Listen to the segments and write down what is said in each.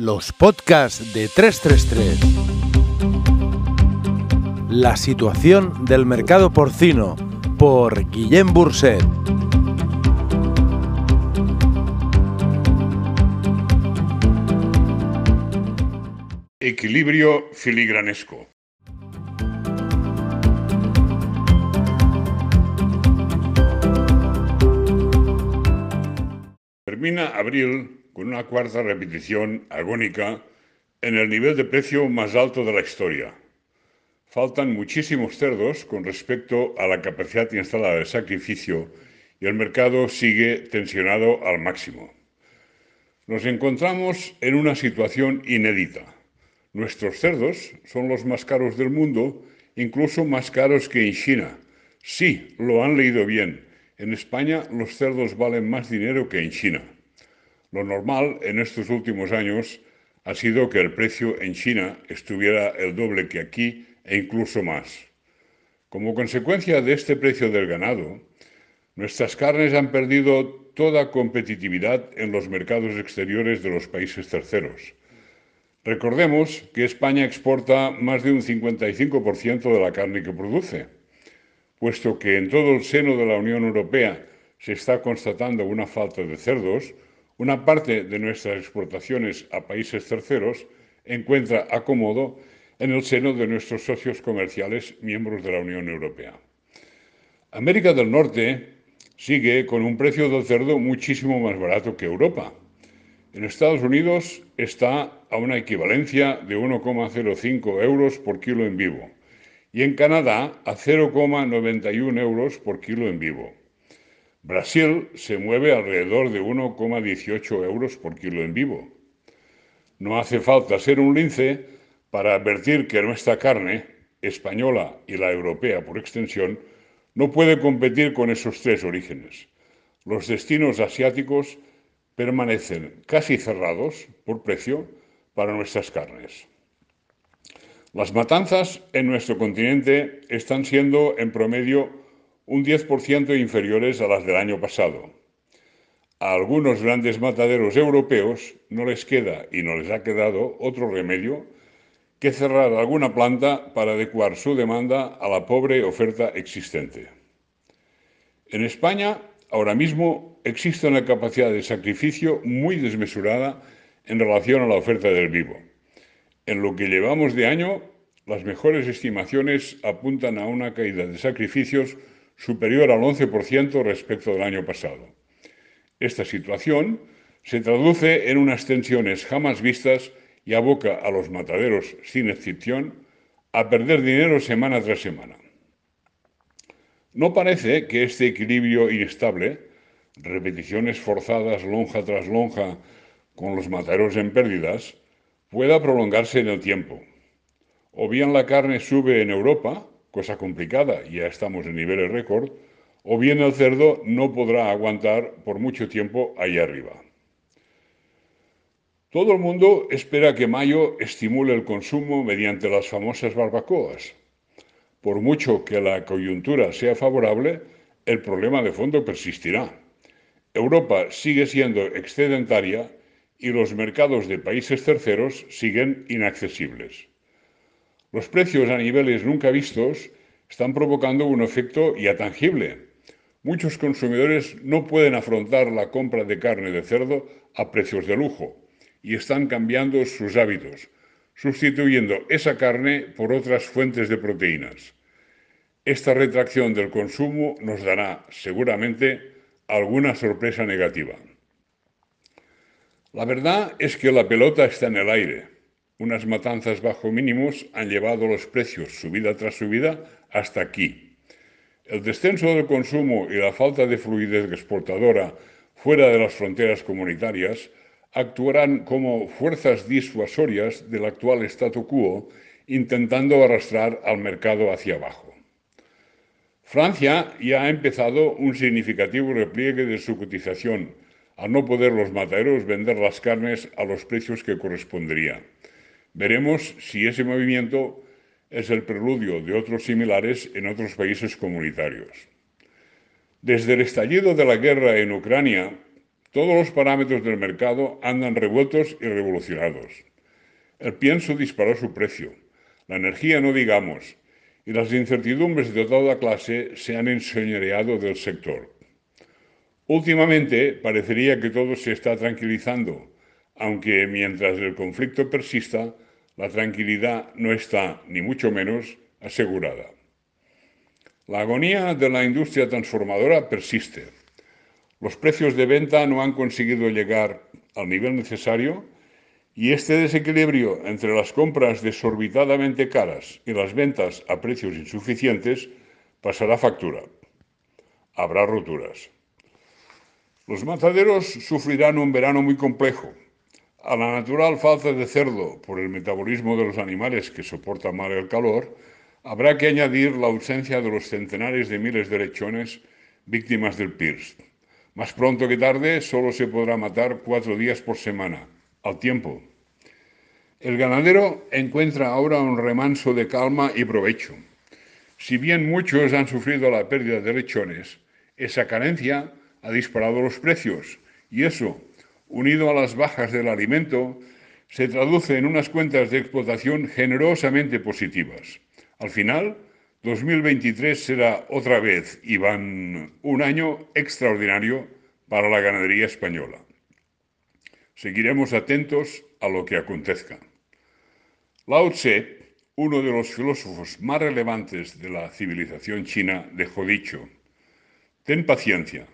Los podcasts de 333. La situación del mercado porcino por Guillem Burset. Equilibrio filigranesco. Termina abril con una cuarta repetición agónica en el nivel de precio más alto de la historia. Faltan muchísimos cerdos con respecto a la capacidad instalada de sacrificio y el mercado sigue tensionado al máximo. Nos encontramos en una situación inédita. Nuestros cerdos son los más caros del mundo, incluso más caros que en China. Sí, lo han leído bien. En España los cerdos valen más dinero que en China. Lo normal en estos últimos años ha sido que el precio en China estuviera el doble que aquí e incluso más. Como consecuencia de este precio del ganado, nuestras carnes han perdido toda competitividad en los mercados exteriores de los países terceros. Recordemos que España exporta más de un 55% de la carne que produce, puesto que en todo el seno de la Unión Europea se está constatando una falta de cerdos, una parte de nuestras exportaciones a países terceros encuentra acomodo en el seno de nuestros socios comerciales miembros de la Unión Europea. América del Norte sigue con un precio del cerdo muchísimo más barato que Europa. En Estados Unidos está a una equivalencia de 1,05 euros por kilo en vivo y en Canadá a 0,91 euros por kilo en vivo. Brasil se mueve alrededor de 1,18 euros por kilo en vivo. No hace falta ser un lince para advertir que nuestra carne, española y la europea por extensión, no puede competir con esos tres orígenes. Los destinos asiáticos permanecen casi cerrados por precio para nuestras carnes. Las matanzas en nuestro continente están siendo en promedio un 10% inferiores a las del año pasado. A algunos grandes mataderos europeos no les queda y no les ha quedado otro remedio que cerrar alguna planta para adecuar su demanda a la pobre oferta existente. En España, ahora mismo, existe una capacidad de sacrificio muy desmesurada en relación a la oferta del vivo. En lo que llevamos de año, las mejores estimaciones apuntan a una caída de sacrificios superior al 11% respecto del año pasado. Esta situación se traduce en unas tensiones jamás vistas y aboca a los mataderos, sin excepción, a perder dinero semana tras semana. No parece que este equilibrio inestable, repeticiones forzadas lonja tras lonja con los mataderos en pérdidas, pueda prolongarse en el tiempo. O bien la carne sube en Europa, cosa complicada, ya estamos en niveles récord, o bien el cerdo no podrá aguantar por mucho tiempo ahí arriba. Todo el mundo espera que mayo estimule el consumo mediante las famosas barbacoas. Por mucho que la coyuntura sea favorable, el problema de fondo persistirá. Europa sigue siendo excedentaria y los mercados de países terceros siguen inaccesibles. Los precios a niveles nunca vistos están provocando un efecto ya tangible. Muchos consumidores no pueden afrontar la compra de carne de cerdo a precios de lujo y están cambiando sus hábitos, sustituyendo esa carne por otras fuentes de proteínas. Esta retracción del consumo nos dará seguramente alguna sorpresa negativa. La verdad es que la pelota está en el aire unas matanzas bajo mínimos han llevado los precios, subida tras subida, hasta aquí. El descenso del consumo y la falta de fluidez exportadora fuera de las fronteras comunitarias actuarán como fuerzas disuasorias del actual statu quo, intentando arrastrar al mercado hacia abajo. Francia ya ha empezado un significativo repliegue de su cotización, al no poder los mataderos vender las carnes a los precios que corresponderían. Veremos si ese movimiento es el preludio de otros similares en otros países comunitarios. Desde el estallido de la guerra en Ucrania, Todos los parámetros del mercado andan revueltos y revolucionados. El pienso disparó su precio, la energía no digamos, y las incertidumbres de toda clase se han enseñoreado del sector. Últimamente parecería que todo se está tranquilizando, aunque mientras el conflicto persista, la tranquilidad no está, ni mucho menos, asegurada. La agonía de la industria transformadora persiste. Los precios de venta no han conseguido llegar al nivel necesario y este desequilibrio entre las compras desorbitadamente caras y las ventas a precios insuficientes pasará factura. Habrá roturas. Los mataderos sufrirán un verano muy complejo. A la natural falta de cerdo por el metabolismo de los animales que soportan mal el calor, habrá que añadir la ausencia de los centenares de miles de lechones víctimas del PIRS. Más pronto que tarde solo se podrá matar cuatro días por semana, al tiempo. El ganadero encuentra ahora un remanso de calma y provecho. Si bien muchos han sufrido la pérdida de lechones, esa carencia ha disparado los precios y eso, unido a las bajas del alimento, se traduce en unas cuentas de explotación generosamente positivas. Al final, 2023 será otra vez, y van un año extraordinario para la ganadería española. Seguiremos atentos a lo que acontezca. Lao Tse, uno de los filósofos más relevantes de la civilización china, dejó dicho, ten paciencia,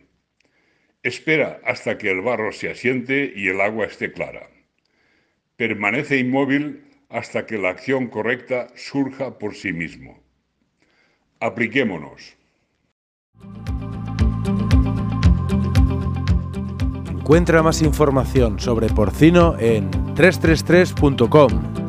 Espera hasta que el barro se asiente y el agua esté clara. Permanece inmóvil hasta que la acción correcta surja por sí mismo. Apliquémonos. Encuentra más información sobre porcino en 333.com.